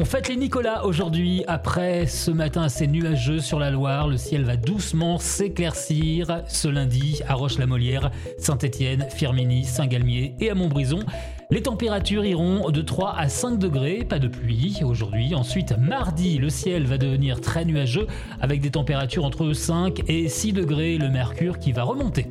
On fête les Nicolas aujourd'hui. Après ce matin assez nuageux sur la Loire, le ciel va doucement s'éclaircir ce lundi à Roche-la-Molière, Saint-Étienne, Firminy, Saint-Galmier et à Montbrison. Les températures iront de 3 à 5 degrés, pas de pluie aujourd'hui. Ensuite, mardi, le ciel va devenir très nuageux avec des températures entre 5 et 6 degrés, le mercure qui va remonter.